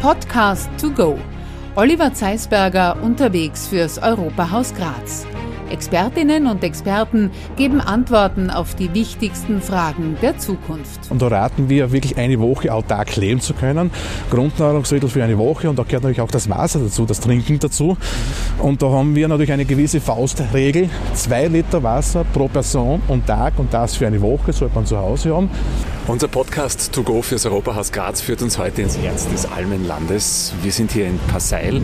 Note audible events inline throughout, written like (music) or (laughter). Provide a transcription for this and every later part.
Podcast to go. Oliver Zeisberger unterwegs fürs Europahaus Graz. Expertinnen und Experten geben Antworten auf die wichtigsten Fragen der Zukunft. Und da raten wir, wirklich eine Woche autark leben zu können. Grundnahrungsmittel für eine Woche und da gehört natürlich auch das Wasser dazu, das Trinken dazu. Und da haben wir natürlich eine gewisse Faustregel. Zwei Liter Wasser pro Person und Tag und das für eine Woche sollte man zu Hause haben. Unser Podcast To Go fürs Europahaus Graz führt uns heute ins Herz des Almenlandes. Wir sind hier in Passeil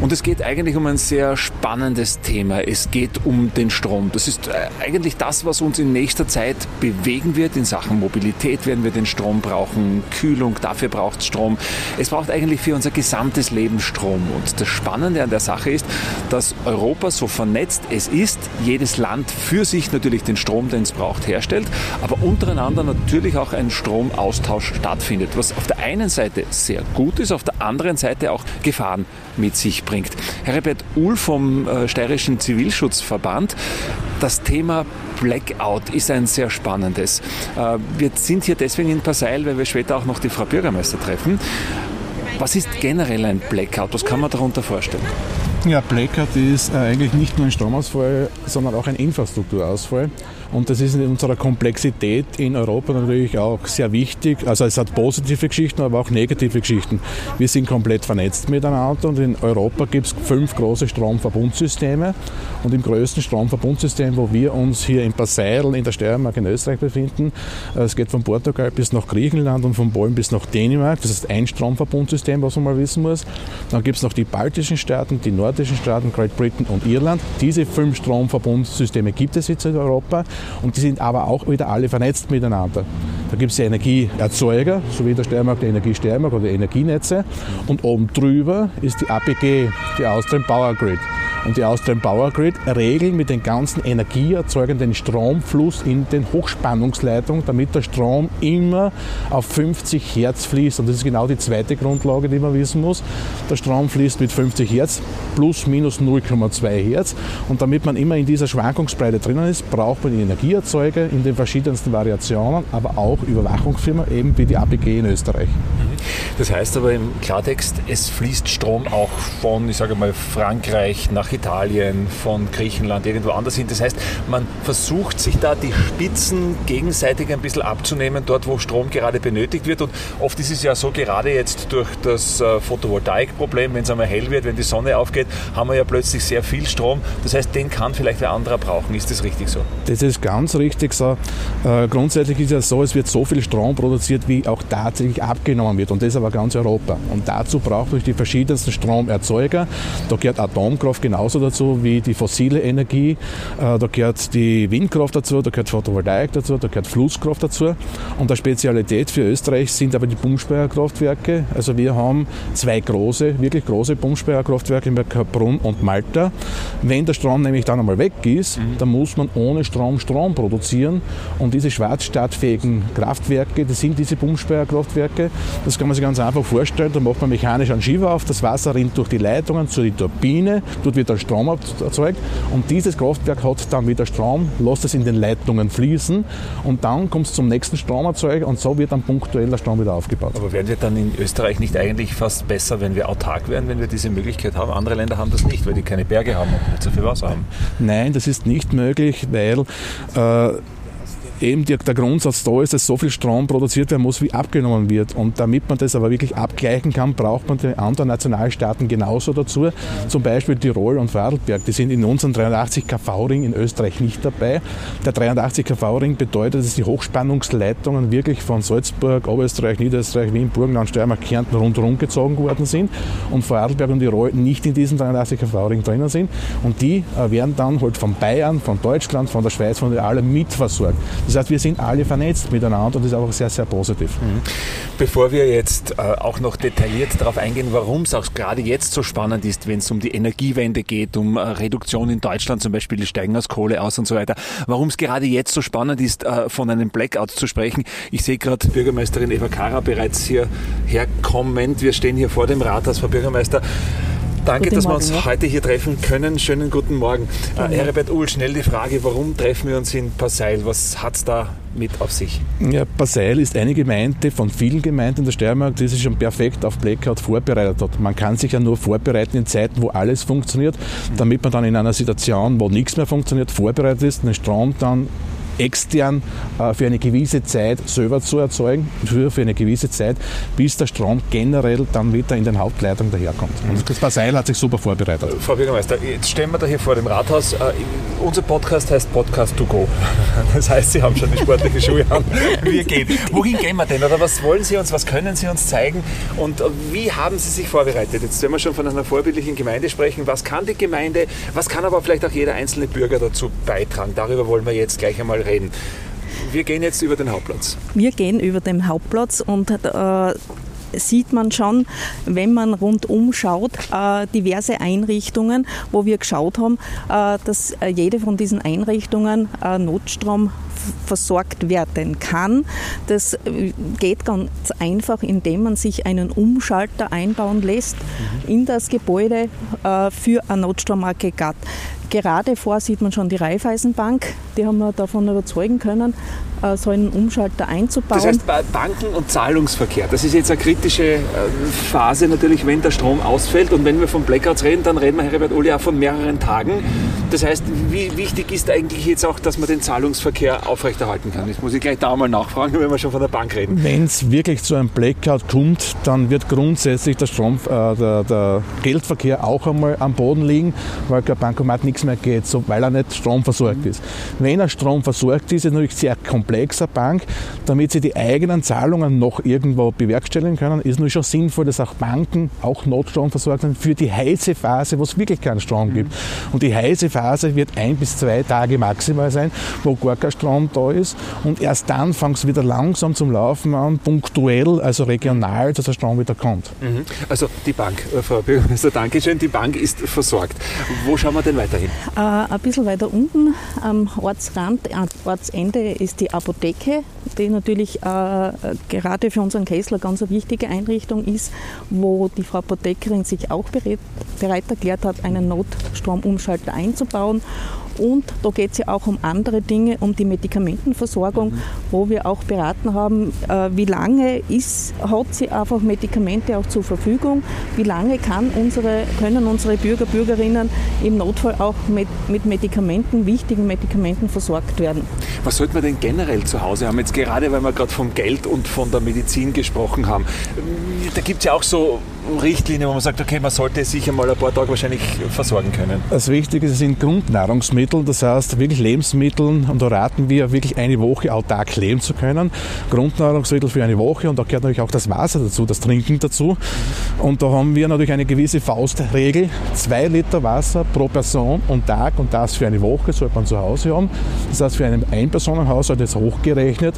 und es geht eigentlich um ein sehr spannendes Thema. Es geht um den Strom. Das ist äh, eigentlich das, was uns in nächster Zeit bewegen wird. In Sachen Mobilität werden wir den Strom brauchen, Kühlung, dafür braucht es Strom. Es braucht eigentlich für unser gesamtes Leben Strom. Und das Spannende an der Sache ist, dass Europa so vernetzt es ist, jedes Land für sich natürlich den Strom, den es braucht, herstellt, aber untereinander natürlich auch ein Stromaustausch stattfindet, was auf der einen Seite sehr gut ist, auf der anderen Seite auch Gefahren mit sich bringt. Herbert Uhl vom äh, Steirischen Zivilschutzverband, das Thema Blackout ist ein sehr spannendes. Äh, wir sind hier deswegen in Passeil, weil wir später auch noch die Frau Bürgermeister treffen. Was ist generell ein Blackout? Was kann man darunter vorstellen? Ja, Blackout ist äh, eigentlich nicht nur ein Stromausfall, sondern auch ein Infrastrukturausfall. Und das ist in unserer Komplexität in Europa natürlich auch sehr wichtig. Also es hat positive Geschichten, aber auch negative Geschichten. Wir sind komplett vernetzt miteinander und in Europa gibt es fünf große Stromverbundsysteme. Und im größten Stromverbundsystem, wo wir uns hier in Passeil in der Steiermark in Österreich befinden, äh, es geht von Portugal bis nach Griechenland und von Polen bis nach Dänemark. Das ist ein Stromverbundsystem, was man mal wissen muss. Dann gibt es noch die baltischen Staaten, die nordischen Staaten, Great Britain und Irland. Diese fünf Stromverbundsysteme gibt es jetzt in Europa. Und die sind aber auch wieder alle vernetzt miteinander. Da gibt es die Energieerzeuger, so wie in der Steiermark die Energie Steiermark oder Energienetze. Und oben drüber ist die APG, die Austrian Power Grid und die Austrian Power Grid regeln mit den ganzen energieerzeugenden Stromfluss in den Hochspannungsleitungen, damit der Strom immer auf 50 Hertz fließt. Und das ist genau die zweite Grundlage, die man wissen muss. Der Strom fließt mit 50 Hertz plus minus 0,2 Hertz. Und damit man immer in dieser Schwankungsbreite drinnen ist, braucht man die Energieerzeuger in den verschiedensten Variationen, aber auch Überwachungsfirmen, eben wie die APG in Österreich. Das heißt aber im Klartext, es fließt Strom auch von, ich sage mal, Frankreich nach Italien, von Griechenland, irgendwo anders hin. Das heißt, man versucht sich da die Spitzen gegenseitig ein bisschen abzunehmen, dort wo Strom gerade benötigt wird. Und oft ist es ja so, gerade jetzt durch das äh, Photovoltaikproblem, wenn es einmal hell wird, wenn die Sonne aufgeht, haben wir ja plötzlich sehr viel Strom. Das heißt, den kann vielleicht wer anderer brauchen. Ist das richtig so? Das ist ganz richtig so. Äh, grundsätzlich ist es ja so, es wird so viel Strom produziert, wie auch tatsächlich abgenommen wird. Und das aber ganz Europa. Und dazu braucht man die verschiedensten Stromerzeuger. Da gehört Atomkraft genauso dazu wie die fossile Energie. Äh, da gehört die Windkraft dazu, da gehört Photovoltaik dazu, da gehört Flusskraft dazu. Und der Spezialität für Österreich sind aber die Pumpspeicherkraftwerke. Also wir haben zwei große, wirklich große Pumpspeicherkraftwerke in Kaprun und Malta. Wenn der Strom nämlich dann einmal weg ist, mhm. dann muss man ohne Strom Strom produzieren. Und diese schwarzstartfähigen Kraftwerke, das sind diese Pumpspeicherkraftwerke. Das kann man sich ganz einfach vorstellen. Da macht man mechanisch einen Schiefer auf, das Wasser rinnt durch die Leitungen zu der Turbine, dort wird der Strom erzeugt und dieses Kraftwerk hat dann wieder Strom, lässt es in den Leitungen fließen und dann kommt es zum nächsten Stromerzeuger und so wird dann punktuell der Strom wieder aufgebaut. Aber werden wir dann in Österreich nicht eigentlich fast besser, wenn wir autark werden, wenn wir diese Möglichkeit haben? Andere Länder haben das nicht, weil die keine Berge haben und nicht so viel Wasser haben. Nein, das ist nicht möglich, weil Uh, eben der, der Grundsatz da ist, dass so viel Strom produziert werden muss, wie abgenommen wird. Und damit man das aber wirklich abgleichen kann, braucht man die anderen Nationalstaaten genauso dazu. Zum Beispiel Tirol und Vorarlberg, die sind in unserem 83 kV-Ring in Österreich nicht dabei. Der 83 kV-Ring bedeutet, dass die Hochspannungsleitungen wirklich von Salzburg, Oberösterreich, Niederösterreich, Wien, Burgenland, Steiermark, Kärnten rundherum gezogen worden sind und Vorarlberg und Tirol nicht in diesem 83 kV-Ring drinnen sind. Und die äh, werden dann halt von Bayern, von Deutschland, von der Schweiz, von der alle mitversorgt. Das heißt, wir sind alle vernetzt miteinander und das ist auch sehr, sehr positiv. Mhm. Bevor wir jetzt äh, auch noch detailliert darauf eingehen, warum es auch gerade jetzt so spannend ist, wenn es um die Energiewende geht, um äh, Reduktion in Deutschland zum Beispiel, die steigen aus Kohle aus und so weiter, warum es gerade jetzt so spannend ist, äh, von einem Blackout zu sprechen. Ich sehe gerade Bürgermeisterin Eva Kara bereits hier herkommend. Wir stehen hier vor dem Rathaus, Frau Bürgermeister. Danke, guten dass Morgen, wir uns ja. heute hier treffen können. Schönen guten Morgen. Äh, Herbert Uhl, schnell die Frage, warum treffen wir uns in Passeil? Was hat es da mit auf sich? Ja, Passeil ist eine Gemeinde von vielen Gemeinden in der Steiermark, die sich schon perfekt auf Blackout vorbereitet hat. Man kann sich ja nur vorbereiten in Zeiten, wo alles funktioniert, damit man dann in einer Situation, wo nichts mehr funktioniert, vorbereitet ist, den Strom dann extern äh, für eine gewisse Zeit selber zu erzeugen, für, für eine gewisse Zeit, bis der Strom generell dann wieder in den Hauptleitungen daherkommt. Und das Baseil hat sich super vorbereitet. Frau Bürgermeister, jetzt stehen wir da hier vor dem Rathaus. Äh, unser Podcast heißt Podcast to go. (laughs) Das heißt, Sie haben schon die sportliche Schuhe an. Wir gehen. Wohin gehen wir denn? Oder was wollen Sie uns, was können Sie uns zeigen? Und äh, wie haben Sie sich vorbereitet? Jetzt werden wir schon von einer vorbildlichen Gemeinde sprechen. Was kann die Gemeinde, was kann aber vielleicht auch jeder einzelne Bürger dazu beitragen? Darüber wollen wir jetzt gleich einmal reden. Wir gehen jetzt über den Hauptplatz. Wir gehen über den Hauptplatz und äh, sieht man schon, wenn man rundum schaut, äh, diverse Einrichtungen, wo wir geschaut haben, äh, dass äh, jede von diesen Einrichtungen äh, Notstrom versorgt werden kann. Das äh, geht ganz einfach, indem man sich einen Umschalter einbauen lässt mhm. in das Gebäude für ein Notstromaggregat. Gerade vor sieht man schon die Raiffeisenbank, die haben wir davon überzeugen können, äh, so einen Umschalter einzubauen. Das heißt, Banken und Zahlungsverkehr, das ist jetzt eine kritische äh, Phase natürlich, wenn der Strom ausfällt. Und wenn wir von Blackouts reden, dann reden wir, Herbert Uli, auch von mehreren Tagen. Das heißt, wie wichtig ist eigentlich jetzt auch, dass man den Zahlungsverkehr aufrechterhalten kann? Das muss ich gleich da mal nachfragen, wenn wir schon von der Bank reden. Wenn es wirklich zu einem Blackout kommt, dann wird grundsätzlich der, Strom, äh, der, der Geldverkehr auch einmal am Boden liegen, weil kein Bankomat nichts mehr geht, so, weil er nicht stromversorgt ist. Wenn er stromversorgt ist, ist er natürlich sehr komplexer Bank. Damit sie die eigenen Zahlungen noch irgendwo bewerkstelligen können, ist nur schon sinnvoll, dass auch Banken auch Notstrom versorgt sind für die heiße Phase, wo es wirklich keinen Strom gibt. Und die heiße Phase wird ein bis zwei Tage maximal sein, wo gar kein Strom da ist. Und erst dann fängt es wieder langsam zum Laufen an, punktuell, also regional, dass der Strom wieder kommt. Mhm. Also die Bank, äh, Frau Bürgermeister, Dankeschön, die Bank ist versorgt. Wo schauen wir denn weiterhin? Äh, ein bisschen weiter unten am Ortsrand, am Ortsende ist die Apotheke, die natürlich äh, gerade für unseren Kessler ganz eine wichtige Einrichtung ist, wo die Frau Apothekerin sich auch bereit, bereit erklärt hat, einen Notstromumschalter einzubauen und da geht es ja auch um andere Dinge, um die Medikamentenversorgung, mhm. wo wir auch beraten haben, äh, wie lange ist, hat sie einfach Medikamente auch zur Verfügung, wie lange unsere, können unsere Bürger, Bürgerinnen im Notfall auch mit, mit Medikamenten, wichtigen Medikamenten versorgt werden. Was sollte man denn generell zu Hause haben? Jetzt gerade, weil wir gerade vom Geld und von der Medizin gesprochen haben. Da gibt es ja auch so Richtlinie, wo man sagt, okay, man sollte sich einmal ein paar Tage wahrscheinlich versorgen können? Das Wichtige sind Grundnahrungsmittel, das heißt wirklich Lebensmittel und da raten wir wirklich eine Woche autark leben zu können. Grundnahrungsmittel für eine Woche und da gehört natürlich auch das Wasser dazu, das Trinken dazu. Und da haben wir natürlich eine gewisse Faustregel, zwei Liter Wasser pro Person und Tag und das für eine Woche sollte man zu Hause haben. Das heißt für einen Einpersonenhaushalt jetzt hochgerechnet,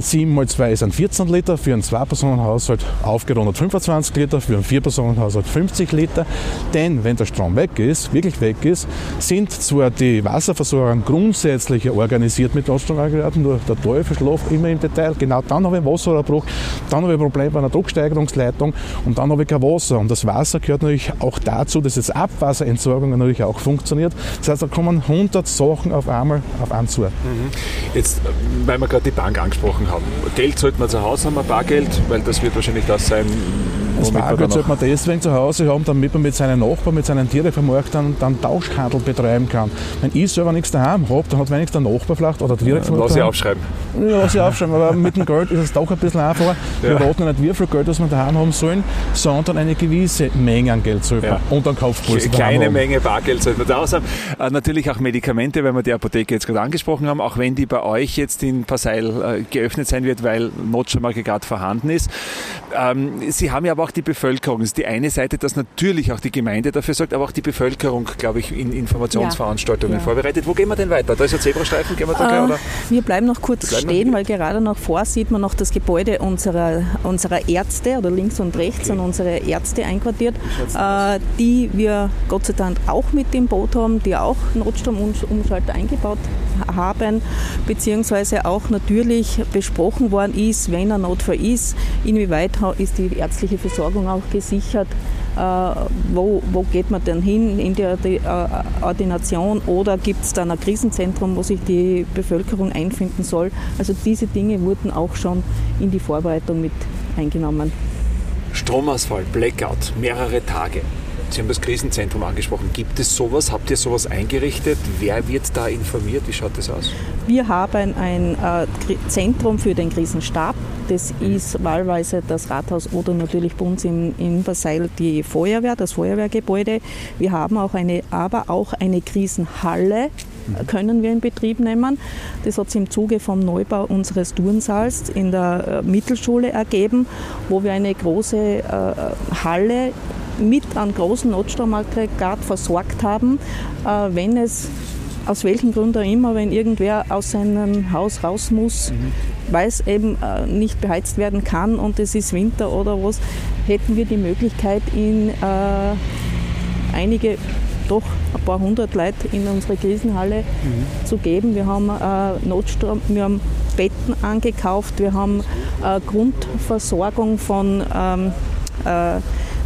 7 mal 2 sind 14 Liter, für einen Zwei-Personen-Haushalt aufgerundet 25 Liter, Liter, für einen Vier-Personen-Haushalt 50 Liter. Denn wenn der Strom weg ist, wirklich weg ist, sind zwar die Wasserversorger grundsätzlich organisiert mit Notstromaggregaten, nur der Teufel schläft immer im Detail. Genau dann habe ich einen Wasserabbruch, dann habe ich ein Problem bei einer Drucksteigerungsleitung und dann habe ich kein Wasser. Und das Wasser gehört natürlich auch dazu, dass jetzt Abwasserentsorgung natürlich auch funktioniert. Das heißt, da kommen 100 Sachen auf einmal auf einen zu. Mhm. Jetzt, weil wir gerade die Bank angesprochen haben. Geld sollte man zu Hause haben, ein Bargeld, weil das wird wahrscheinlich das sein, das Bargeld sollte man deswegen zu Hause haben, damit man mit seinen Nachbarn, mit seinen Tiere-Vermarktern dann Tauschhandel betreiben kann. Wenn ich selber nichts daheim habe, dann hat wenigstens der Nachbar vielleicht oder direkt ja, Lass ich aufschreiben. Ja, lass ich aufschreiben, aber mit dem Geld ist es doch ein bisschen einfacher. (laughs) Ja. Wir raten nicht, wie viel Geld das wir daheim haben sollen, sondern eine gewisse Menge an Geld sollte ja. und dann Kaufpuls Kleine Menge Bargeld sollte man da haben. Äh, natürlich auch Medikamente, weil wir die Apotheke jetzt gerade angesprochen haben, auch wenn die bei euch jetzt in Passeil äh, geöffnet sein wird, weil Notstromaggregat vorhanden ist. Ähm, Sie haben ja aber auch die Bevölkerung. Das ist die eine Seite, dass natürlich auch die Gemeinde dafür sorgt, aber auch die Bevölkerung, glaube ich, in Informationsveranstaltungen ja. vorbereitet. Wo gehen wir denn weiter? Da ist ein Zebrastreifen, gehen wir da gleich, äh, oder? Wir bleiben noch kurz stehen, weil gerade noch vor sieht man noch das Gebäude unserer, unserer Ärzte oder links und rechts okay. sind unsere Ärzte einquartiert, äh, die wir Gott sei Dank auch mit dem Boot haben, die auch Notstromumschalter eingebaut haben, beziehungsweise auch natürlich besprochen worden ist, wenn ein Notfall ist, inwieweit ist die ärztliche Versorgung auch gesichert. wo, wo geht man denn hin in die, Ordination oder gibt es dann ein Krisenzentrum, wo sich die Bevölkerung einfinden soll. Also diese Dinge wurden auch schon in die Vorbereitung mit eingenommen. Stromausfall, Blackout, mehrere Tage. Sie haben das Krisenzentrum angesprochen. Gibt es sowas? Habt ihr sowas eingerichtet? Wer wird da informiert? Wie schaut das aus? Wir haben ein äh, Zentrum für den Krisenstab. Das ist wahlweise das Rathaus oder natürlich bei uns in, in Versailles die Feuerwehr, das Feuerwehrgebäude. Wir haben auch eine, aber auch eine Krisenhalle können wir in Betrieb nehmen. Das hat sich im Zuge vom Neubau unseres Turnsaals in der äh, Mittelschule ergeben, wo wir eine große äh, Halle mit einem großen Notstromaggregat versorgt haben, äh, wenn es aus welchen Gründen auch immer, wenn irgendwer aus seinem Haus raus muss, mhm. weil es eben äh, nicht beheizt werden kann und es ist Winter oder was, hätten wir die Möglichkeit, in äh, einige doch ein paar hundert Leute in unsere Krisenhalle mhm. zu geben. Wir haben äh, Notstrom, wir haben Betten angekauft, wir haben äh, Grundversorgung von ähm, äh,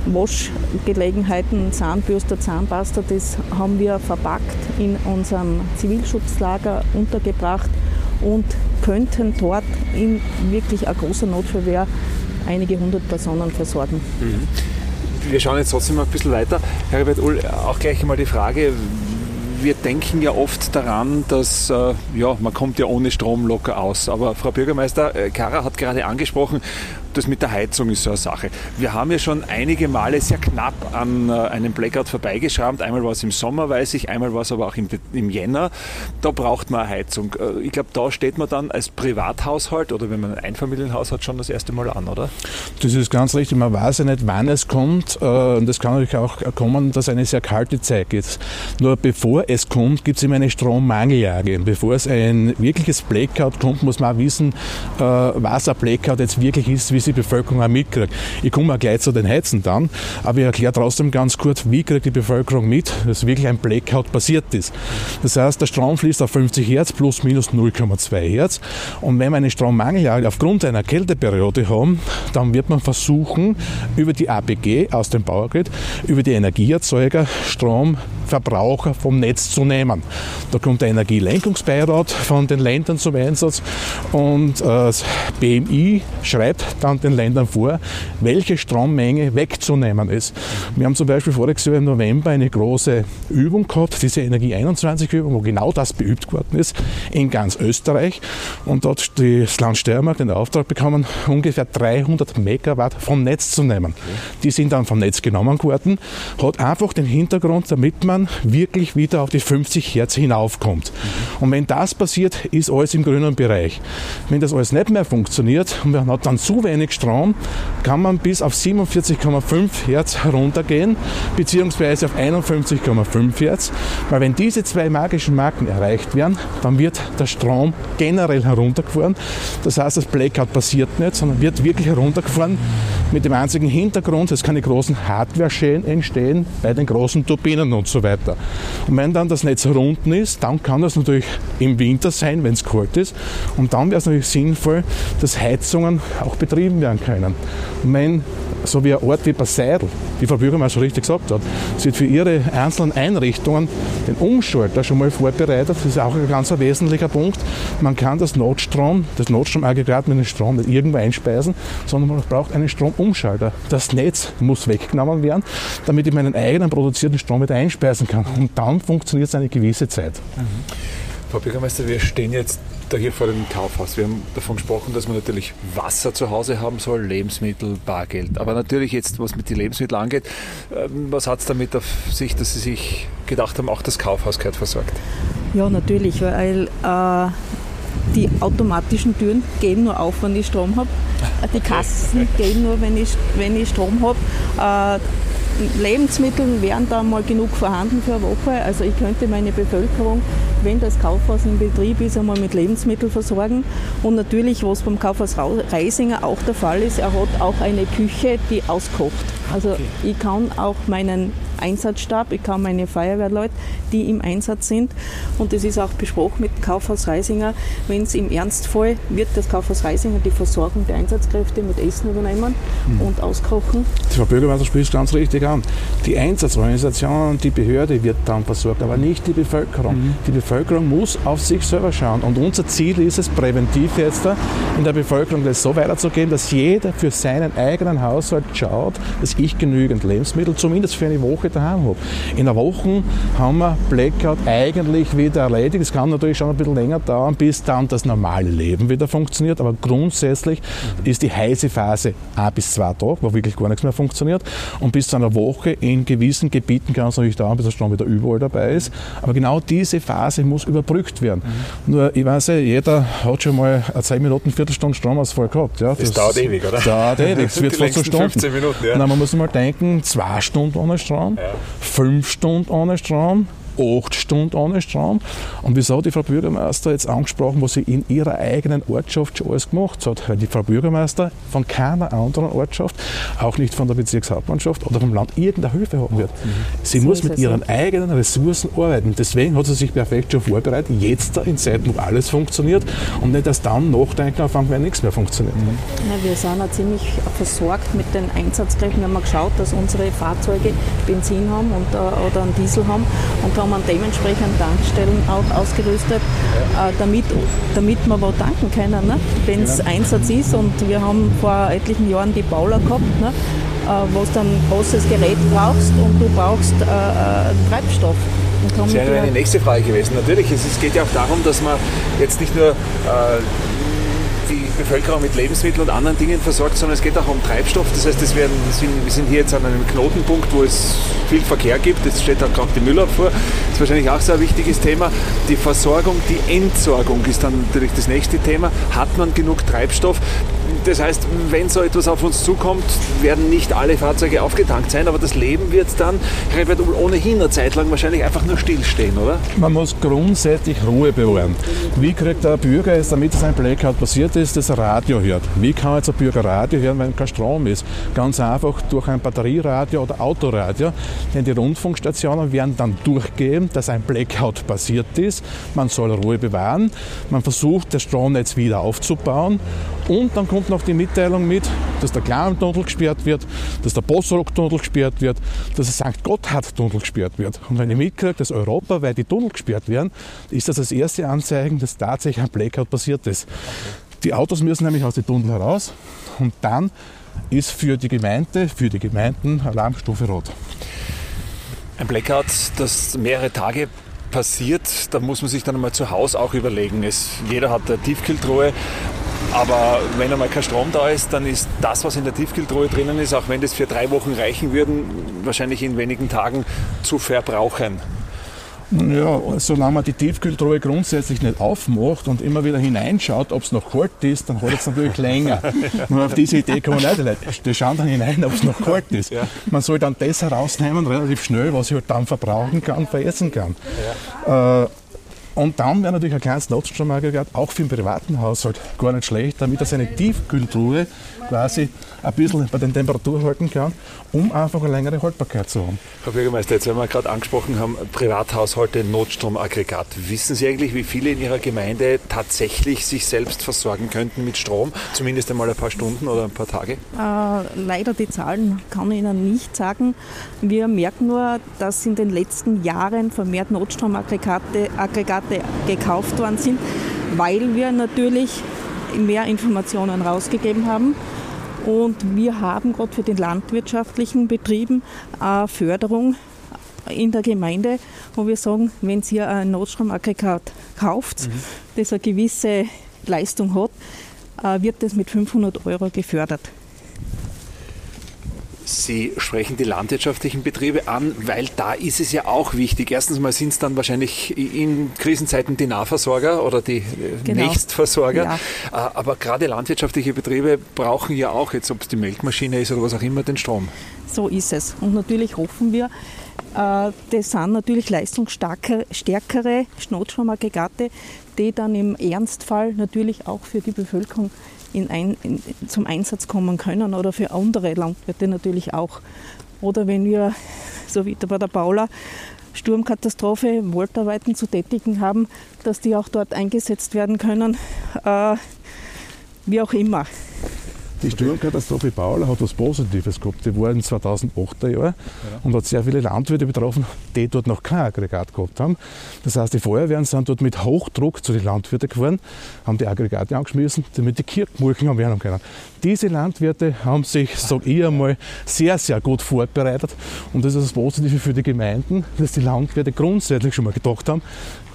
Waschgelegenheiten, Zahnbürste, Zahnpasta, das haben wir verpackt in unserem Zivilschutzlager untergebracht und könnten dort in wirklich ein großer Notfallwehr einige hundert Personen versorgen. Mhm. Wir schauen jetzt trotzdem mal ein bisschen weiter. Herbert Ull, auch gleich einmal die Frage, wir denken ja oft daran, dass äh, ja, man kommt ja ohne Strom locker aus. Aber Frau Bürgermeister, äh, Kara hat gerade angesprochen, das mit der Heizung ist so eine Sache. Wir haben ja schon einige Male sehr knapp an äh, einem Blackout vorbeigeschrammt. Einmal war es im Sommer, weiß ich, einmal war es aber auch im, im Jänner. Da braucht man eine Heizung. Äh, ich glaube, da steht man dann als Privathaushalt oder wenn man ein Einfamilienhaus hat, schon das erste Mal an, oder? Das ist ganz richtig. Man weiß ja nicht, wann es kommt. Äh, und es kann natürlich auch kommen, dass eine sehr kalte Zeit geht. Nur bevor es kommt, gibt es immer eine Strommangeljage. Bevor es ein wirkliches Blackout kommt, muss man auch wissen, was ein Blackout jetzt wirklich ist, wie es die Bevölkerung auch mitkriegt. Ich komme auch gleich zu den Heizen dann, aber ich erkläre trotzdem ganz kurz, wie kriegt die Bevölkerung mit, dass wirklich ein Blackout passiert ist. Das heißt, der Strom fließt auf 50 Hertz plus minus 0,2 Hertz und wenn wir eine Strommangeljagd aufgrund einer Kälteperiode haben, dann wird man versuchen, über die APG aus dem Powergrid, über die Energieerzeuger Stromverbraucher vom Netz zu nehmen. Da kommt der Energielenkungsbeirat von den Ländern zum Einsatz und äh, das BMI schreibt dann dann den Ländern vor, welche Strommenge wegzunehmen ist. Wir haben zum Beispiel voriges Jahr im November eine große Übung gehabt, diese Energie 21 Übung, wo genau das beübt worden ist, in ganz Österreich. Und dort hat das Land Steiermark den Auftrag bekommen, ungefähr 300 Megawatt vom Netz zu nehmen. Die sind dann vom Netz genommen worden, hat einfach den Hintergrund, damit man wirklich wieder auf die 50 Hertz hinaufkommt. Und wenn das passiert, ist alles im grünen Bereich. Wenn das alles nicht mehr funktioniert und man hat dann zu wenig wenig Strom, kann man bis auf 47,5 Hertz heruntergehen, beziehungsweise auf 51,5 Hertz, weil wenn diese zwei magischen Marken erreicht werden, dann wird der Strom generell heruntergefahren. Das heißt, das Blackout passiert nicht, sondern wird wirklich heruntergefahren mit dem einzigen Hintergrund, dass keine großen Hardware-Schäden entstehen bei den großen Turbinen und so weiter. Und wenn dann das Netz unten ist, dann kann das natürlich im Winter sein, wenn es kalt ist. Und dann wäre es natürlich sinnvoll, dass Heizungen auch betrieben werden können. Und wenn so wie ein Ort wie Passeidl, die Frau Bürgermeister richtig gesagt hat, hat für ihre einzelnen Einrichtungen den Umschalter schon mal vorbereitet. Das ist auch ein ganz wesentlicher Punkt. Man kann das Notstrom, das Notstromaggregat mit dem Strom nicht irgendwo einspeisen, sondern man braucht einen Stromumschalter. Das Netz muss weggenommen werden, damit ich meinen eigenen produzierten Strom wieder einspeisen kann. Und dann funktioniert es eine gewisse Zeit. Mhm. Frau Bürgermeister, wir stehen jetzt da hier vor dem Kaufhaus. Wir haben davon gesprochen, dass man natürlich Wasser zu Hause haben soll, Lebensmittel, Bargeld. Aber natürlich jetzt, was mit den Lebensmitteln angeht, ähm, was hat es damit auf sich, dass Sie sich gedacht haben, auch das Kaufhaus gehört versorgt? Ja, natürlich, weil äh, die automatischen Türen gehen nur auf, wenn ich Strom habe. Die Kassen gehen nur, wenn ich, wenn ich Strom habe. Äh, Lebensmittel wären da mal genug vorhanden für eine Woche. Also ich könnte meine Bevölkerung, wenn das Kaufhaus in Betrieb ist, einmal mit Lebensmitteln versorgen. Und natürlich, was beim Kaufhaus Reisinger auch der Fall ist, er hat auch eine Küche, die auskocht. Also okay. ich kann auch meinen Einsatzstab, ich kann meine Feuerwehrleute, die im Einsatz sind. Und das ist auch besprochen mit dem Kaufhaus Reisinger. Wenn es im Ernstfall wird das Kaufhaus Reisinger die Versorgung der Einsatzkräfte mit Essen übernehmen mhm. und auskochen. Die Frau Bürgermeister spricht ganz richtig an. Die Einsatzorganisation, die Behörde wird dann versorgt, aber nicht die Bevölkerung. Mhm. Die Bevölkerung muss auf sich selber schauen. Und unser Ziel ist es, präventiv jetzt in der Bevölkerung das so weiterzugeben, dass jeder für seinen eigenen Haushalt schaut, dass ich genügend Lebensmittel zumindest für eine Woche daheim habe. In einer Woche haben wir Blackout eigentlich wieder erledigt. Es kann natürlich schon ein bisschen länger dauern, bis dann das normale Leben wieder funktioniert, aber grundsätzlich ist die heiße Phase ein bis zwei Tage, wo wirklich gar nichts mehr funktioniert. Und bis zu einer Woche in gewissen Gebieten kann es natürlich dauern, bis der Strom wieder überall dabei ist. Aber genau diese Phase muss überbrückt werden. Mhm. Nur, ich weiß ja, jeder hat schon mal eine 10 Minuten, Viertelstunde Stromausfall gehabt. Ja, das, das dauert ewig, oder? (laughs) Das dauert ewig. Es wird fast so Stunden. 15 Minuten, ja. Na, man muss mal denken, zwei Stunden ohne Strom, ja. fünf Stunden ohne Strom, acht Stunden ohne Strom. Und wieso hat die Frau Bürgermeister jetzt angesprochen, was sie in ihrer eigenen Ortschaft schon alles gemacht hat? Weil die Frau Bürgermeister von keiner anderen Ortschaft, auch nicht von der Bezirkshauptmannschaft oder vom Land irgendeine Hilfe haben wird. Mhm. Sie so muss mit ihren eigenen Ressourcen arbeiten. Deswegen hat sie sich perfekt schon vorbereitet, jetzt in Zeiten, wo alles funktioniert und nicht erst dann nachdenken, auf wenn nichts mehr funktioniert. Mhm. Ja, wir sind auch ziemlich versorgt mit den Einsatzkräften. Wir haben geschaut, dass unsere Fahrzeuge Benzin haben und, äh, oder einen Diesel haben und haben wir dementsprechend Tankstellen auch ausgerüstet, äh, damit, damit wir wo tanken können, ne? wenn es ja. Einsatz ist. Und wir haben vor etlichen Jahren die Bauler gehabt, ne? äh, wo du dann ein großes Gerät brauchst und du brauchst äh, äh Treibstoff. Das wäre meine nächste Frage gewesen. Natürlich, es geht ja auch darum, dass man jetzt nicht nur äh, die Bevölkerung mit Lebensmitteln und anderen Dingen versorgt, sondern es geht auch um Treibstoff. Das heißt, das werden, wir sind hier jetzt an einem Knotenpunkt, wo es viel Verkehr gibt. Jetzt steht da gerade die Müllabfuhr. Das ist wahrscheinlich auch so ein wichtiges Thema. Die Versorgung, die Entsorgung ist dann natürlich das nächste Thema. Hat man genug Treibstoff? Das heißt, wenn so etwas auf uns zukommt, werden nicht alle Fahrzeuge aufgetankt sein, aber das Leben wird dann wird ohnehin eine Zeit lang wahrscheinlich einfach nur stillstehen, oder? Man muss grundsätzlich Ruhe bewahren. Wie kriegt der Bürger es, damit es ein Blackout passiert ist, das Radio hört? Wie kann jetzt ein Bürger Radio hören, wenn kein Strom ist? Ganz einfach durch ein Batterieradio oder Autoradio, denn die Rundfunkstationen werden dann durchgeben, dass ein Blackout passiert ist. Man soll Ruhe bewahren. Man versucht, das Stromnetz wieder aufzubauen und dann kommt noch die Mitteilung mit, dass der Klarentunnel gesperrt wird, dass der Bossrock-Tunnel gesperrt wird, dass der St. Gotthard-Tunnel gesperrt wird. Und wenn ich mitkriege, dass europaweit die Tunnel gesperrt werden, ist das das erste Anzeichen, dass tatsächlich ein Blackout passiert ist. Die Autos müssen nämlich aus den Tunnel heraus und dann ist für die Gemeinde, für die Gemeinden Alarmstufe rot. Ein Blackout, das mehrere Tage passiert, da muss man sich dann einmal zu Hause auch überlegen. Es, jeder hat eine Tiefkühltruhe aber wenn einmal kein Strom da ist, dann ist das, was in der Tiefkühltruhe drinnen ist, auch wenn das für drei Wochen reichen würden, wahrscheinlich in wenigen Tagen zu verbrauchen. Ja, solange man die Tiefkühltruhe grundsätzlich nicht aufmacht und immer wieder hineinschaut, ob es noch kalt ist, dann hält es natürlich länger. (laughs) Nur auf diese Idee kommen die Leute. Die schauen dann hinein, ob es noch kalt ist. Ja. Man soll dann das herausnehmen, relativ schnell, was ich halt dann verbrauchen kann, veressen kann. Ja. Äh, und dann wäre natürlich ein kleines Notstromaggregat auch für den privaten Haushalt. Gar nicht schlecht, damit er seine Tiefkühltruhe quasi ein bisschen bei den Temperaturen halten kann, um einfach eine längere Haltbarkeit zu haben. Herr Bürgermeister, jetzt wenn wir gerade angesprochen haben, Privathaushalte, Notstromaggregat. Wissen Sie eigentlich, wie viele in Ihrer Gemeinde tatsächlich sich selbst versorgen könnten mit Strom? Zumindest einmal ein paar Stunden oder ein paar Tage? Äh, leider die Zahlen kann ich Ihnen nicht sagen. Wir merken nur, dass in den letzten Jahren vermehrt Notstromaggregate Aggregate gekauft worden sind, weil wir natürlich mehr Informationen rausgegeben haben. Und wir haben gerade für den landwirtschaftlichen Betrieben eine Förderung in der Gemeinde, wo wir sagen, wenn ihr ein Notstromaggregat kauft, mhm. das eine gewisse Leistung hat, äh, wird das mit 500 Euro gefördert. Sie sprechen die landwirtschaftlichen Betriebe an, weil da ist es ja auch wichtig. Erstens mal sind es dann wahrscheinlich in Krisenzeiten die Nahversorger oder die äh, genau. Nächstversorger. Ja. Äh, aber gerade landwirtschaftliche Betriebe brauchen ja auch, jetzt ob es die Melkmaschine ist oder was auch immer, den Strom. So ist es. Und natürlich hoffen wir, äh, das sind natürlich leistungsstärkere Notstromaggregate, die dann im Ernstfall natürlich auch für die Bevölkerung in ein, in, zum Einsatz kommen können oder für andere Landwirte natürlich auch. Oder wenn wir, so wie bei der Paula, Sturmkatastrophe, Waldarbeiten zu tätigen haben, dass die auch dort eingesetzt werden können, äh, wie auch immer. Die Sturmkatastrophe Paula hat was Positives gehabt. Die war in 2008er Jahr ja. und hat sehr viele Landwirte betroffen, die dort noch kein Aggregat gehabt haben. Das heißt, die Feuerwehren sind dort mit Hochdruck zu den Landwirten gefahren, haben die Aggregate angeschmissen, damit die Kirchmulchen haben werden können. Diese Landwirte haben sich, sage ich einmal, sehr, sehr gut vorbereitet. Und das ist das Positive für die Gemeinden, dass die Landwirte grundsätzlich schon mal gedacht haben,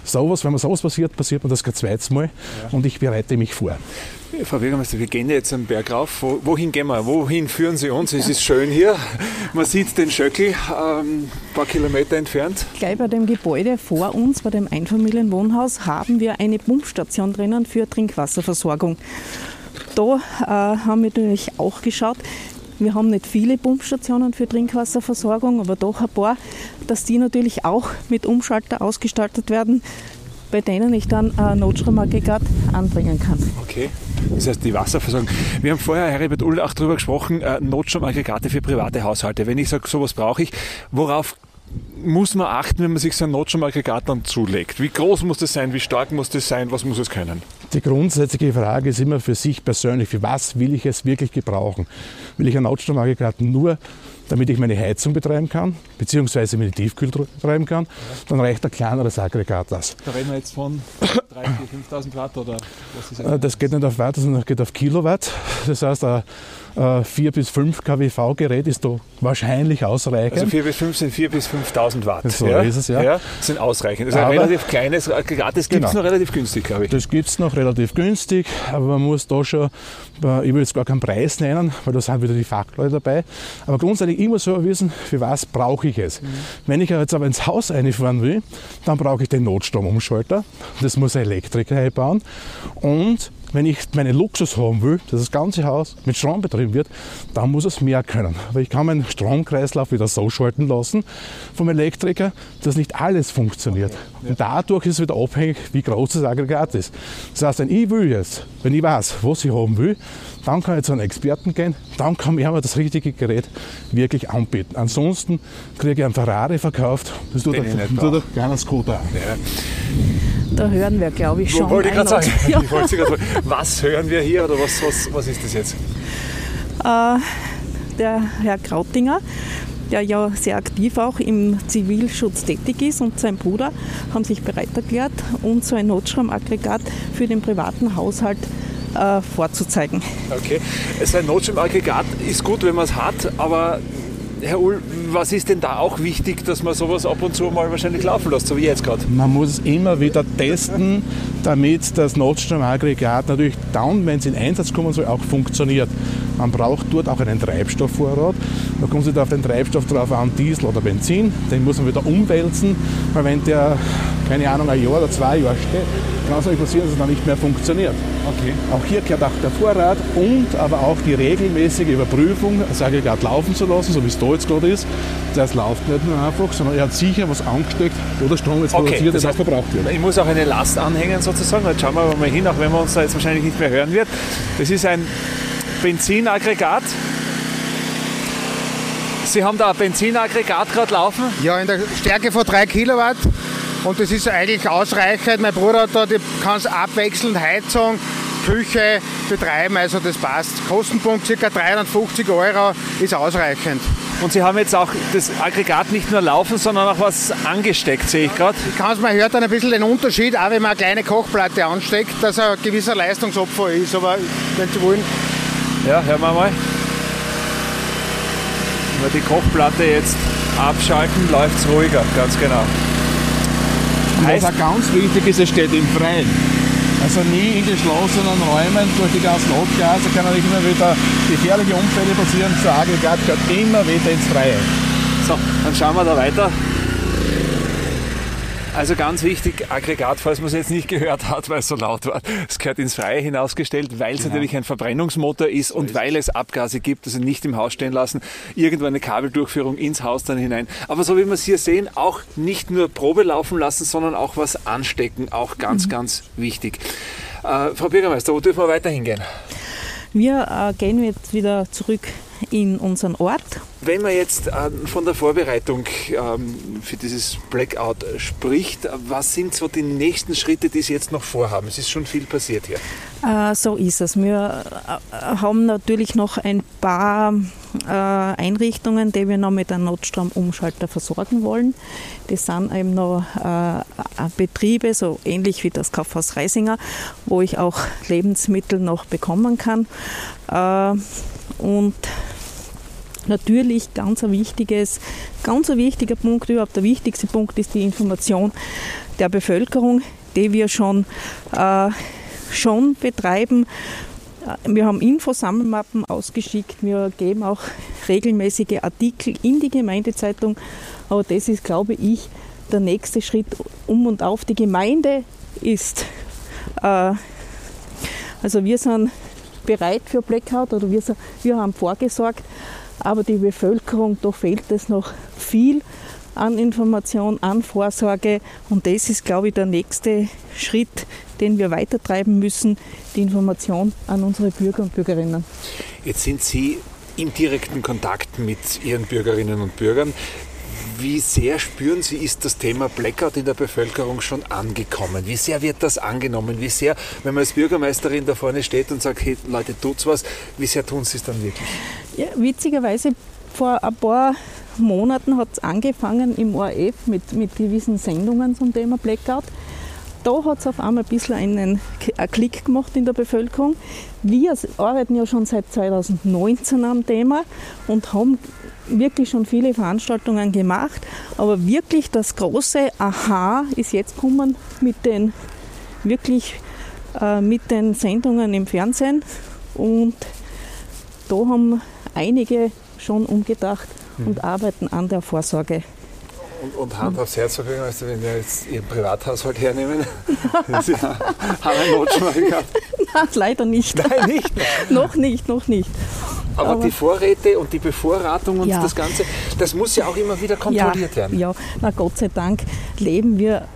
sowas, wenn mir sowas passiert, passiert mir das kein zweites Mal ja. und ich bereite mich vor. Frau Bürgermeister, wir gehen jetzt am Berg rauf. wohin gehen wir? Wohin führen Sie uns? Es ist schön hier. Man sieht den Schöckel ähm, ein paar Kilometer entfernt. Gleich bei dem Gebäude vor uns, bei dem Einfamilienwohnhaus, haben wir eine Pumpstation drinnen für Trinkwasserversorgung. Da äh, haben wir natürlich auch geschaut, wir haben nicht viele Pumpstationen für Trinkwasserversorgung, aber doch ein paar, dass die natürlich auch mit Umschalter ausgestaltet werden, bei denen ich dann ein Notstromaggregat anbringen kann. Okay, das heißt die Wasserversorgung. Wir haben vorher, Herr Herbert Ull, auch darüber gesprochen, äh, Notstromaggregate für private Haushalte. Wenn ich sage, sowas brauche ich, worauf muss man achten, wenn man sich so ein Notstromaggregat dann zulegt? Wie groß muss das sein? Wie stark muss das sein? Was muss es können? Die grundsätzliche Frage ist immer für sich persönlich, für was will ich es wirklich gebrauchen? Will ich ein Notstromaggregat nur damit ich meine Heizung betreiben kann, beziehungsweise meine Tiefkühl betreiben kann, dann reicht ein kleineres Aggregat das. Da reden wir jetzt von 3.000, 4.000 Watt oder was ist das? Äh, das geht nicht auf Watt, sondern geht auf Kilowatt. Das heißt, ein 4 bis 5 kWV Gerät ist da wahrscheinlich ausreichend. Also 4 bis 5 sind 4 bis 5.000 Watt. So ja? ist es, ja. ja sind ausreichend. Das ist ein relativ kleines Aggregat, das gibt es genau. noch relativ günstig, glaube ich. Das gibt es noch relativ günstig, aber man muss da schon, äh, ich will jetzt gar keinen Preis nennen, weil da sind wieder die Fachleute dabei, aber grundsätzlich immer so wissen, für was brauche ich es. Mhm. Wenn ich jetzt aber ins Haus einfahren will, dann brauche ich den Notstromumschalter, das muss ein Elektriker einbauen und wenn ich meinen Luxus haben will, dass das ganze Haus mit Strom betrieben wird, dann muss es mehr können. Aber ich kann meinen Stromkreislauf wieder so schalten lassen vom Elektriker, dass nicht alles funktioniert. Und dadurch ist es wieder abhängig, wie groß das Aggregat ist. Das heißt, wenn ich will jetzt, wenn ich weiß, was ich haben will, dann kann ich zu einem Experten gehen, dann kann mir das richtige Gerät wirklich anbieten. Ansonsten kriege ich einen Ferrari verkauft, das tut ein kleiner. (laughs) Ja. Da hören wir, glaube ich, schon. Wollte ich gerade sagen. Ja. Ich sagen. Was hören wir hier oder was, was, was ist das jetzt? Äh, der Herr Krautinger, der ja sehr aktiv auch im Zivilschutz tätig ist und sein Bruder haben sich bereit erklärt, uns so ein Notstromaggregat für den privaten Haushalt äh, vorzuzeigen. Okay, so ein Notstromaggregat ist gut, wenn man es hat, aber Herr Ull, was ist denn da auch wichtig, dass man sowas ab und zu mal wahrscheinlich laufen lässt, so wie jetzt gerade? Man muss es immer wieder testen, damit das Notstromaggregat natürlich dann, wenn es in Einsatz kommen soll, auch funktioniert. Man braucht dort auch einen Treibstoffvorrat. Da kommt es wieder auf den Treibstoff drauf an, Diesel oder Benzin. Den muss man wieder umwälzen, weil wenn der, keine Ahnung, ein Jahr oder zwei Jahre steht, kann es natürlich passieren, dass es dann nicht mehr funktioniert. Okay. Auch hier gehört auch der Vorrat und aber auch die regelmäßige Überprüfung, das Aggregat laufen zu lassen, so wie es da jetzt gerade ist. Das läuft nicht nur einfach, sondern er hat sicher was angesteckt, wo der Strom jetzt okay, produziert, das, das heißt, verbraucht wird. Ich muss auch eine Last anhängen sozusagen. Jetzt schauen wir mal hin, auch wenn man uns da jetzt wahrscheinlich nicht mehr hören wird. Das ist ein Benzinaggregat. Sie haben da ein Benzinaggregat gerade laufen? Ja, in der Stärke von 3 Kilowatt. Und das ist eigentlich ausreichend. Mein Bruder hat da, die kann es abwechselnd Heizung, Küche betreiben, also das passt. Kostenpunkt ca. 350 Euro ist ausreichend. Und Sie haben jetzt auch das Aggregat nicht nur laufen, sondern auch was angesteckt, sehe ich gerade. Ich kann es, man hört dann ein bisschen den Unterschied, auch wenn man eine kleine Kochplatte ansteckt, dass er ein gewisser Leistungsopfer ist. Aber wenn Sie wollen, ja, hören wir mal. Wenn wir die Kochplatte jetzt abschalten, läuft es ruhiger, ganz genau. Was auch ganz wichtig ist, es steht im Freien. Also nie in geschlossenen Räumen durch die ganzen Abgase kann natürlich immer wieder gefährliche Unfälle passieren. So Aggregat gehört immer wieder ins Freie. So, dann schauen wir da weiter. Also ganz wichtig, Aggregat, falls man es jetzt nicht gehört hat, weil es so laut war, es gehört ins Freie hinausgestellt, weil es genau. natürlich ein Verbrennungsmotor ist und weil es Abgase gibt, also nicht im Haus stehen lassen, irgendwo eine Kabeldurchführung ins Haus dann hinein. Aber so wie wir es hier sehen, auch nicht nur Probe laufen lassen, sondern auch was anstecken, auch ganz, mhm. ganz wichtig. Äh, Frau Bürgermeister, wo dürfen wir weiter hingehen? Wir äh, gehen jetzt wieder zurück in unseren Ort. Wenn man jetzt äh, von der Vorbereitung ähm, für dieses Blackout spricht, was sind so die nächsten Schritte, die Sie jetzt noch vorhaben? Es ist schon viel passiert hier. Äh, so ist es. Wir äh, haben natürlich noch ein paar Einrichtungen, die wir noch mit einem Notstromumschalter versorgen wollen. Das sind eben noch Betriebe, so ähnlich wie das Kaufhaus Reisinger, wo ich auch Lebensmittel noch bekommen kann. Und natürlich ganz ein wichtiges, ganz ein wichtiger Punkt, überhaupt der wichtigste Punkt ist die Information der Bevölkerung, die wir schon, äh, schon betreiben. Wir haben Infosammelmappen ausgeschickt, wir geben auch regelmäßige Artikel in die Gemeindezeitung, aber das ist, glaube ich, der nächste Schritt um und auf. Die Gemeinde ist, äh, also wir sind bereit für Blackout oder wir, wir haben vorgesorgt, aber die Bevölkerung, da fehlt es noch viel an Information, an Vorsorge und das ist, glaube ich, der nächste Schritt, den wir weitertreiben müssen, die Information an unsere Bürger und Bürgerinnen. Jetzt sind Sie im direkten Kontakt mit Ihren Bürgerinnen und Bürgern. Wie sehr spüren Sie, ist das Thema Blackout in der Bevölkerung schon angekommen? Wie sehr wird das angenommen? Wie sehr, wenn man als Bürgermeisterin da vorne steht und sagt, hey Leute, tut's was, wie sehr tun Sie es dann wirklich? Ja, witzigerweise vor ein paar Monaten hat es angefangen im ORF mit, mit gewissen Sendungen zum Thema Blackout. Da hat es auf einmal ein bisschen einen, einen Klick gemacht in der Bevölkerung. Wir arbeiten ja schon seit 2019 am Thema und haben wirklich schon viele Veranstaltungen gemacht, aber wirklich das große Aha ist jetzt gekommen mit den wirklich äh, mit den Sendungen im Fernsehen und da haben einige schon umgedacht hm. und arbeiten an der Vorsorge. Und, und Hand aufs Herz, also wenn wir jetzt Ihren Privathaushalt hernehmen, (laughs) Sie haben einen Notschmal gehabt? Nein, leider nicht. Nein, nicht? (laughs) noch nicht, noch nicht. Aber, Aber, die Vorräte und die Bevorratung und ja. das Ganze, das muss ja auch immer wieder kontrolliert ja, werden. Ja, na Gott sei Dank leben wir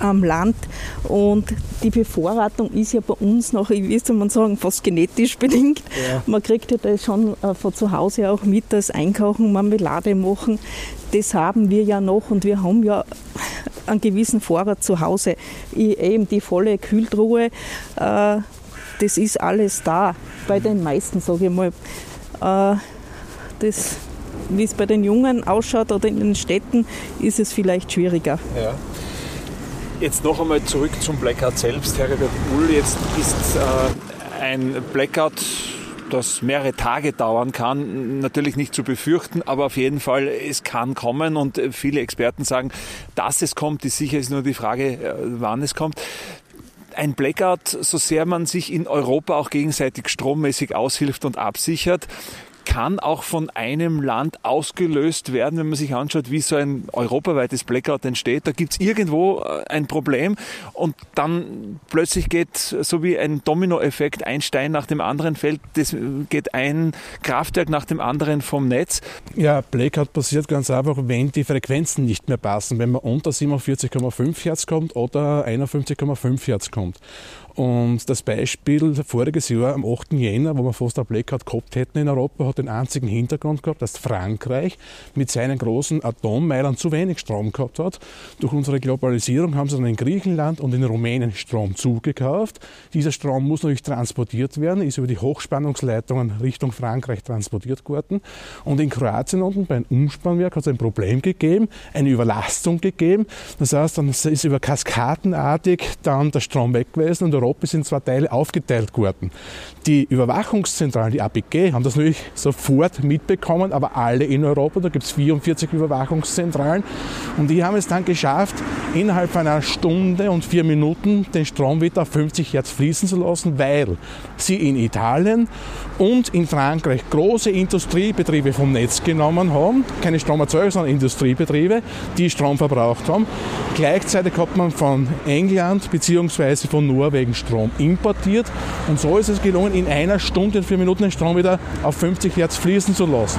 am Land und die Bevorratung ist ja bei uns noch, ich würde mal sagen, fast genetisch bedingt. Ja. Man kriegt ja das schon äh, von zu Hause auch mit, das Einkaufen, Marmelade machen. Das haben wir ja noch und wir haben ja einen gewissen Vorrat zu Hause. eben die volle Kühltruhe, äh, das ist alles da, bei den meisten, sage ich mal. Äh, das, wie es bei den Jungen ausschaut oder in den Städten, ist es vielleicht schwieriger. Ja. Jetzt noch einmal zurück zum Blackout selbst, Herbert Ull. Jetzt ist äh, ein Blackout, das mehrere Tage dauern kann, natürlich nicht zu befürchten, aber auf jeden Fall, es kann kommen und viele Experten sagen, dass es kommt, ist sicher ist nur die Frage, äh, wann es kommt ein Blackout, so sehr man sich in Europa auch gegenseitig strommäßig aushilft und absichert, kann auch von einem Land ausgelöst werden, wenn man sich anschaut, wie so ein europaweites Blackout entsteht. Da gibt es irgendwo äh, ein Problem und dann plötzlich geht, so wie ein Dominoeffekt, ein Stein nach dem anderen fällt, das geht ein Kraftwerk nach dem anderen vom Netz. Ja, Blackout passiert ganz einfach, wenn die Frequenzen nicht mehr passen, wenn man unter 47,5 Hertz kommt oder 51,5 Hertz kommt. Und das Beispiel voriges Jahr am 8. Jänner, wo wir fast ein Blackout gehabt hätten in Europa, hat den einzigen Hintergrund gehabt, dass Frankreich mit seinen großen Atommeilern zu wenig Strom gehabt hat. Durch unsere Globalisierung haben sie dann in Griechenland und in Rumänien Strom zugekauft. Dieser Strom muss natürlich transportiert werden, ist über die Hochspannungsleitungen Richtung Frankreich transportiert worden. Und in Kroatien unten bei einem Umspannwerk hat es ein Problem gegeben, eine Überlastung gegeben. Das heißt, dann ist über Kaskadenartig dann der Strom weg gewesen und Europa ist in zwei Teile aufgeteilt worden. Die Überwachungszentralen, die APG, haben das natürlich sofort mitbekommen, aber alle in Europa, da gibt es 44 Überwachungszentralen und die haben es dann geschafft, innerhalb von einer Stunde und vier Minuten den Strom wieder auf 50 Hertz fließen zu lassen, weil sie in Italien und in Frankreich große Industriebetriebe vom Netz genommen haben, keine Stromerzeuger, sondern Industriebetriebe, die Strom verbraucht haben. Gleichzeitig hat man von England bzw. von Norwegen Strom importiert und so ist es gelungen, in einer Stunde und vier Minuten den Strom wieder auf 50 Hertz fließen zu lassen.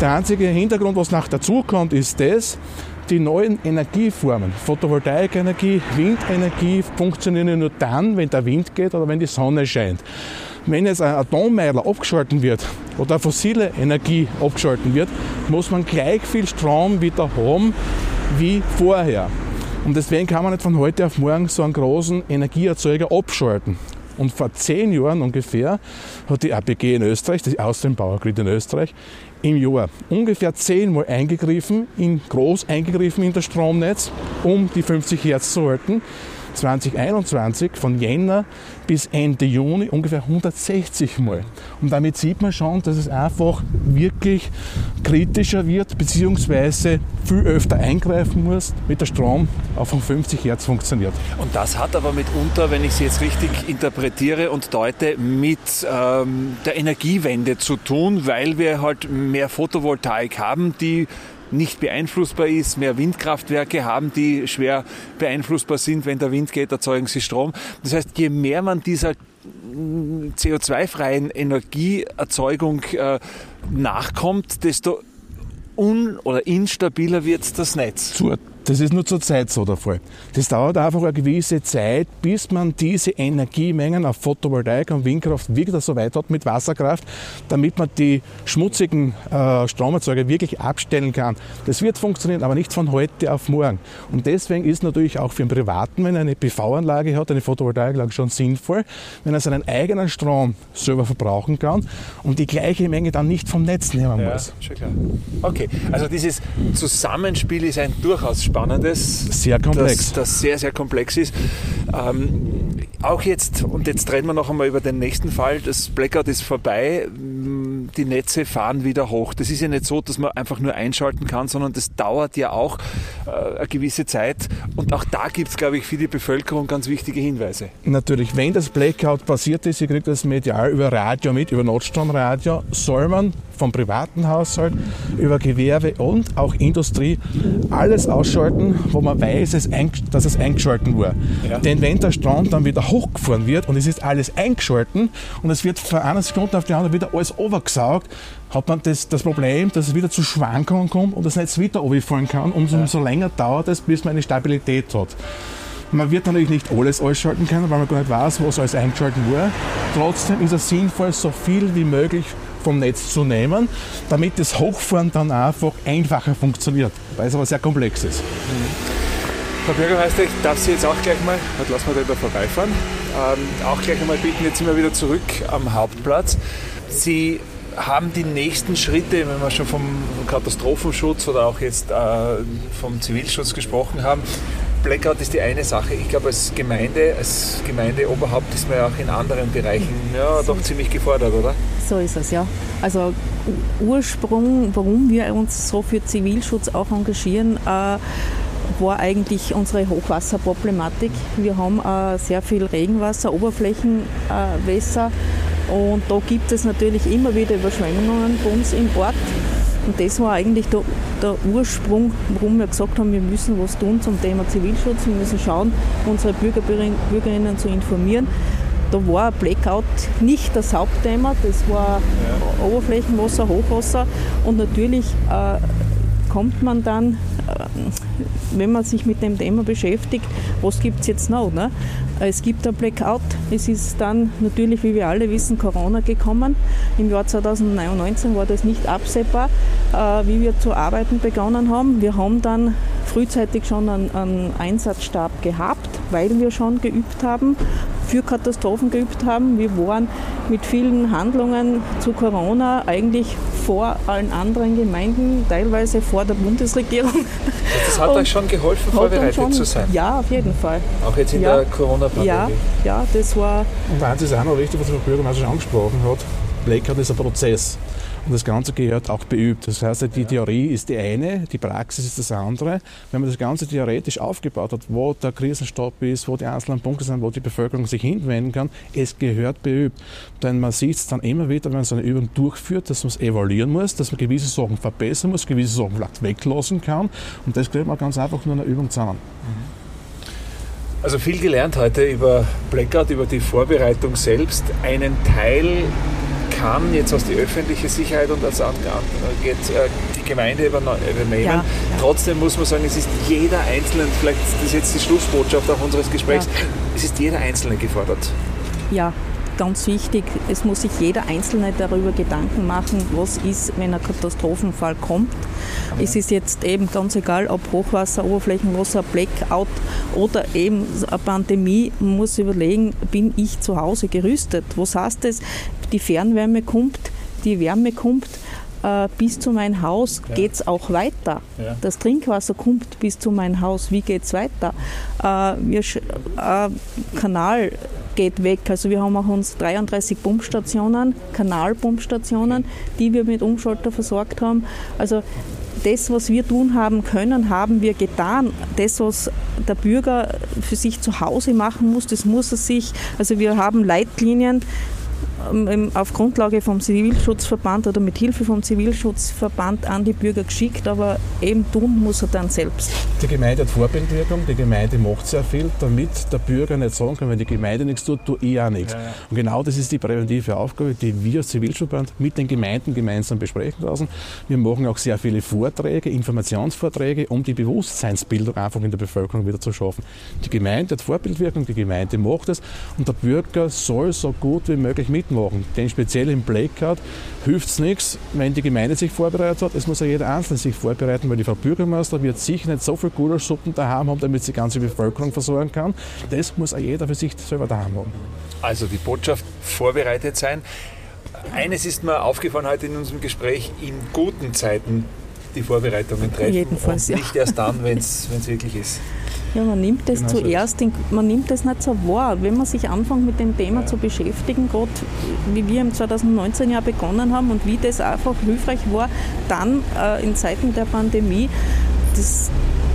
Der einzige Hintergrund, was nach dazu kommt, ist das, die neuen Energieformen, Photovoltaikenergie, Windenergie, funktionieren nur dann, wenn der Wind geht oder wenn die Sonne scheint. Wenn jetzt ein Atommeiler abgeschalten wird oder fossile Energie abgeschalten wird, muss man gleich viel Strom wieder haben wie vorher. Und deswegen kann man nicht von heute auf morgen so einen großen Energieerzeuger abschalten. Und vor zehn Jahren ungefähr hat die APG in Österreich, die Austrian Power Grid in Österreich, im Jahr ungefähr zehnmal eingegriffen, in groß eingegriffen in das Stromnetz, um die 50 Hertz zu halten. 2021 von Jänner bis Ende Juni ungefähr 160 Mal. Und damit sieht man schon, dass es einfach wirklich kritischer wird, beziehungsweise viel öfter eingreifen muss, mit der Strom auf 50 Hertz funktioniert. Und das hat aber mitunter, wenn ich Sie jetzt richtig interpretiere und deute, mit ähm, der Energiewende zu tun, weil wir halt mehr Photovoltaik haben, die nicht beeinflussbar ist, mehr Windkraftwerke haben, die schwer beeinflussbar sind. Wenn der Wind geht, erzeugen sie Strom. Das heißt, je mehr man dieser CO2-freien Energieerzeugung äh, nachkommt, desto un- oder instabiler wird das Netz. Zur das ist nur zur Zeit so der Fall. Das dauert einfach eine gewisse Zeit, bis man diese Energiemengen auf Photovoltaik und Windkraft wieder so weit hat mit Wasserkraft, damit man die schmutzigen äh, Stromerzeuger wirklich abstellen kann. Das wird funktionieren, aber nicht von heute auf morgen. Und deswegen ist natürlich auch für einen Privaten, wenn er eine PV-Anlage hat, eine Photovoltaikanlage schon sinnvoll, wenn er seinen eigenen Strom selber verbrauchen kann und die gleiche Menge dann nicht vom Netz nehmen ja, muss. Schon klar. Okay, also dieses Zusammenspiel ist ein durchaus Spannendes. Sehr komplex. Das, das sehr, sehr komplex ist. Ähm, auch jetzt, und jetzt reden wir noch einmal über den nächsten Fall, das Blackout ist vorbei, die Netze fahren wieder hoch. Das ist ja nicht so, dass man einfach nur einschalten kann, sondern das dauert ja auch äh, eine gewisse Zeit. Und auch da gibt es, glaube ich, für die Bevölkerung ganz wichtige Hinweise. Natürlich, wenn das Blackout passiert ist, ihr kriegt das medial über Radio mit, über Notstromradio, soll man vom privaten Haushalt über Gewerbe und auch Industrie alles ausschalten, wo man weiß, dass es eingeschalten war. Ja. Denn wenn der Strom dann wieder hochgefahren wird und es ist alles eingeschalten und es wird von einer Sekunde auf die andere wieder alles overgesaugt, hat man das, das Problem, dass es wieder zu Schwankungen kommt und das Netz wieder runterfallen kann. Und umso länger dauert es, bis man eine Stabilität hat. Man wird natürlich nicht alles ausschalten können, weil man gar nicht weiß, was alles eingeschalten war. Trotzdem ist es sinnvoll, so viel wie möglich vom Netz zu nehmen, damit das Hochfahren dann einfach einfacher funktioniert, weil es aber sehr komplex ist. Mhm. Frau Bürgermeister, ich darf Sie jetzt auch gleich mal, lassen wir da vorbeifahren, ähm, auch gleich einmal bitten, jetzt sind wir wieder zurück am Hauptplatz. Sie haben die nächsten Schritte, wenn wir schon vom Katastrophenschutz oder auch jetzt äh, vom Zivilschutz gesprochen haben, Blackout ist die eine Sache. Ich glaube, als Gemeinde, als Gemeindeoberhaupt ist man ja auch in anderen Bereichen ja, doch ziemlich gefordert, oder? So ist es, ja. Also Ursprung, warum wir uns so für Zivilschutz auch engagieren, äh, war eigentlich unsere Hochwasserproblematik. Wir haben äh, sehr viel Regenwasser, Oberflächenwässer äh, und da gibt es natürlich immer wieder Überschwemmungen bei uns im Ort. Und das war eigentlich der, der, Ursprung, warum wir gesagt haben, wir müssen was tun zum Thema Zivilschutz. Wir müssen schauen, unsere Bürger, Bürgerinnen zu informieren. Da war Blackout nicht das Hauptthema, das war ja. Oberflächenwasser, Hochwasser und natürlich äh, kommt man dann, äh, wenn man sich mit dem Thema beschäftigt, was gibt es jetzt noch? Ne? Es gibt ein Blackout. Es ist dann natürlich, wie wir alle wissen, Corona gekommen. Im Jahr 2019 war das nicht absehbar, äh, wie wir zu arbeiten begonnen haben. Wir haben dann frühzeitig schon einen, einen Einsatzstab gehabt, weil wir schon geübt haben, für Katastrophen geübt haben. Wir waren mit vielen Handlungen zu Corona eigentlich vor allen anderen Gemeinden, teilweise vor der Bundesregierung. Das hat euch schon geholfen, vorbereitet schon, zu sein? Ja, auf jeden Fall. Auch jetzt in ja. der Corona-Pandemie? Ja, ja, das war... Und eins ist auch noch wichtig, was der Bürgermeister schon angesprochen hat. Blackout ist ein Prozess. Und das Ganze gehört auch beübt. Das heißt, die Theorie ist die eine, die Praxis ist das andere. Wenn man das Ganze theoretisch aufgebaut hat, wo der Krisenstab ist, wo die einzelnen Punkte sind, wo die Bevölkerung sich hinwenden kann, es gehört beübt. Denn man sieht es dann immer wieder, wenn man so eine Übung durchführt, dass man es evaluieren muss, dass man gewisse Sachen verbessern muss, gewisse Sachen vielleicht weglassen kann. Und das kriegt man ganz einfach nur in einer Übung zusammen. Also viel gelernt heute über Blackout, über die Vorbereitung selbst. Einen Teil kann jetzt was die öffentliche Sicherheit und das angeht, äh, die Gemeinde übernehmen. Ja, ja. Trotzdem muss man sagen, es ist jeder Einzelne, vielleicht das ist jetzt die Schlussbotschaft auch unseres Gesprächs, ja. es ist jeder Einzelne gefordert. Ja, ganz wichtig, es muss sich jeder Einzelne darüber Gedanken machen, was ist, wenn ein Katastrophenfall kommt. Ja. Es ist jetzt eben ganz egal, ob Hochwasser, Oberflächenwasser, Blackout oder eben eine Pandemie. Man muss überlegen, bin ich zu Hause gerüstet? Was heißt das? Die Fernwärme kommt, die Wärme kommt äh, bis zu meinem Haus ja. geht es auch weiter. Ja. Das Trinkwasser kommt bis zu meinem Haus. Wie geht es weiter? Äh, wir, äh, Kanal geht weg. Also wir haben auch uns 33 Pumpstationen, Kanalpumpstationen, die wir mit Umschalter versorgt haben. Also das, was wir tun haben können, haben wir getan. Das, was der Bürger für sich zu Hause machen muss, das muss er sich, also wir haben Leitlinien, auf Grundlage vom Zivilschutzverband oder mit Hilfe vom Zivilschutzverband an die Bürger geschickt, aber eben tun muss er dann selbst. Die Gemeinde hat Vorbildwirkung, die Gemeinde macht sehr viel, damit der Bürger nicht sagen kann, wenn die Gemeinde nichts tut, tue ich auch nichts. Ja, ja. Und genau das ist die präventive Aufgabe, die wir als Zivilschutzverband mit den Gemeinden gemeinsam besprechen lassen. Wir machen auch sehr viele Vorträge, Informationsvorträge, um die Bewusstseinsbildung einfach in der Bevölkerung wieder zu schaffen. Die Gemeinde hat Vorbildwirkung, die Gemeinde macht es und der Bürger soll so gut wie möglich mitmachen machen. Denn speziell im Blackout hilft es nichts, wenn die Gemeinde sich vorbereitet hat. Es muss ja jeder Einzelne sich vorbereiten, weil die Frau Bürgermeister wird sicher nicht so viel Gulaschsuppen daheim haben, damit sie die ganze Bevölkerung versorgen kann. Das muss auch jeder für sich selber daheim haben. Also die Botschaft vorbereitet sein. Eines ist mir aufgefallen heute in unserem Gespräch, in guten Zeiten die Vorbereitungen treffen Jedenfalls, und nicht erst dann, wenn es wirklich ist. Ja, man nimmt das genau zuerst, in, man nimmt das nicht so wahr. Wenn man sich anfängt mit dem Thema ja. zu beschäftigen, gerade wie wir im 2019 ja begonnen haben und wie das einfach hilfreich war, dann äh, in Zeiten der Pandemie, das,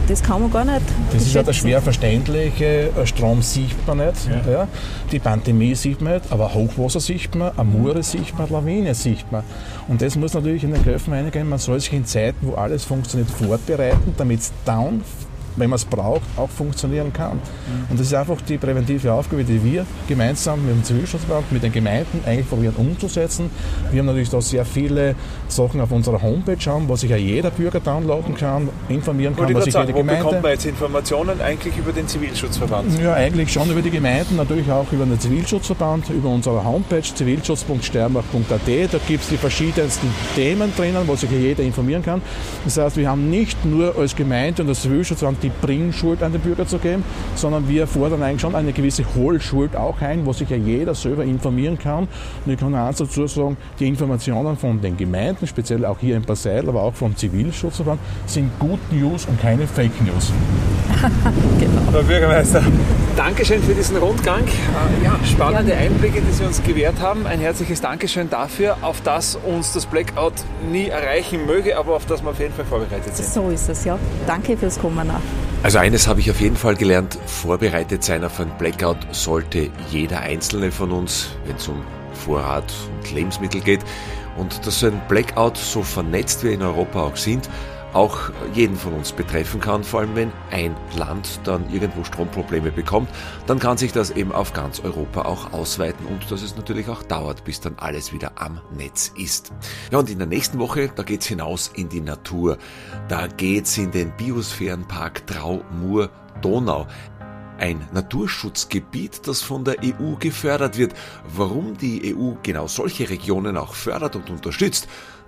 das kann man gar nicht. Das ist ja der schwer verständliche, äh, Strom sieht man nicht, ja. Ja. die Pandemie sieht man nicht, aber Hochwasser sieht man, Amure sieht man, Lawine sieht man. Und das muss natürlich in den Köpfen eingehen, man soll sich in Zeiten, wo alles funktioniert, vorbereiten, damit es dann wenn man es braucht, auch funktionieren kann. Mhm. Und das ist einfach die präventive Aufgabe, die wir gemeinsam mit dem Zivilschutzband, mit den Gemeinden eigentlich probieren umzusetzen. Wir haben natürlich da sehr viele Sachen auf unserer Homepage haben, wo sich ja jeder Bürger downloaden kann, informieren kann, was sich jede Gemeinde... Wo bekommt man jetzt Informationen eigentlich über den Zivilschutzverband? Ja, eigentlich schon über die Gemeinden, natürlich auch über den Zivilschutzverband, über unsere Homepage zivilschutz.sterbach.at. Da gibt es die verschiedensten Themen drinnen, wo sich ja jeder informieren kann. Das heißt, wir haben nicht nur als Gemeinde und als Zivilschutzverband die Bringschuld an den Bürger zu geben, sondern wir fordern eigentlich schon eine gewisse Hohlschuld auch ein, wo sich ja jeder selber informieren kann. Und ich kann auch eins dazu sagen, die Informationen von den Gemeinden, speziell auch hier in Basel, aber auch vom Zivilschutzverband, sind Good News und keine Fake News. (laughs) genau. Herr Bürgermeister, Dankeschön für diesen Rundgang. Äh, ja, spannende Einblicke, die Sie uns gewährt haben. Ein herzliches Dankeschön dafür, auf das uns das Blackout nie erreichen möge, aber auf das wir auf jeden Fall vorbereitet sind. So ist es, ja. Danke fürs Kommen. Nach. Also eines habe ich auf jeden Fall gelernt, vorbereitet sein auf ein Blackout sollte jeder Einzelne von uns, wenn es um Vorrat und Lebensmittel geht. Und dass so ein Blackout, so vernetzt wir in Europa auch sind, auch jeden von uns betreffen kann, vor allem wenn ein Land dann irgendwo Stromprobleme bekommt, dann kann sich das eben auf ganz Europa auch ausweiten und dass es natürlich auch dauert, bis dann alles wieder am Netz ist. Ja, und in der nächsten Woche, da geht's hinaus in die Natur. Da geht's in den Biosphärenpark Trau-Mur-Donau ein Naturschutzgebiet, das von der EU gefördert wird. Warum die EU genau solche Regionen auch fördert und unterstützt,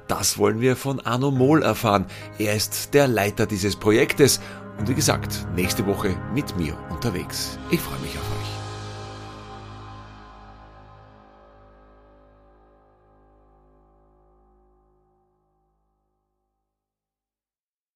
das wollen wir von Arno Mohl erfahren. Er ist der Leiter dieses Projektes und wie gesagt, nächste Woche mit mir unterwegs. Ich freue mich auf euch.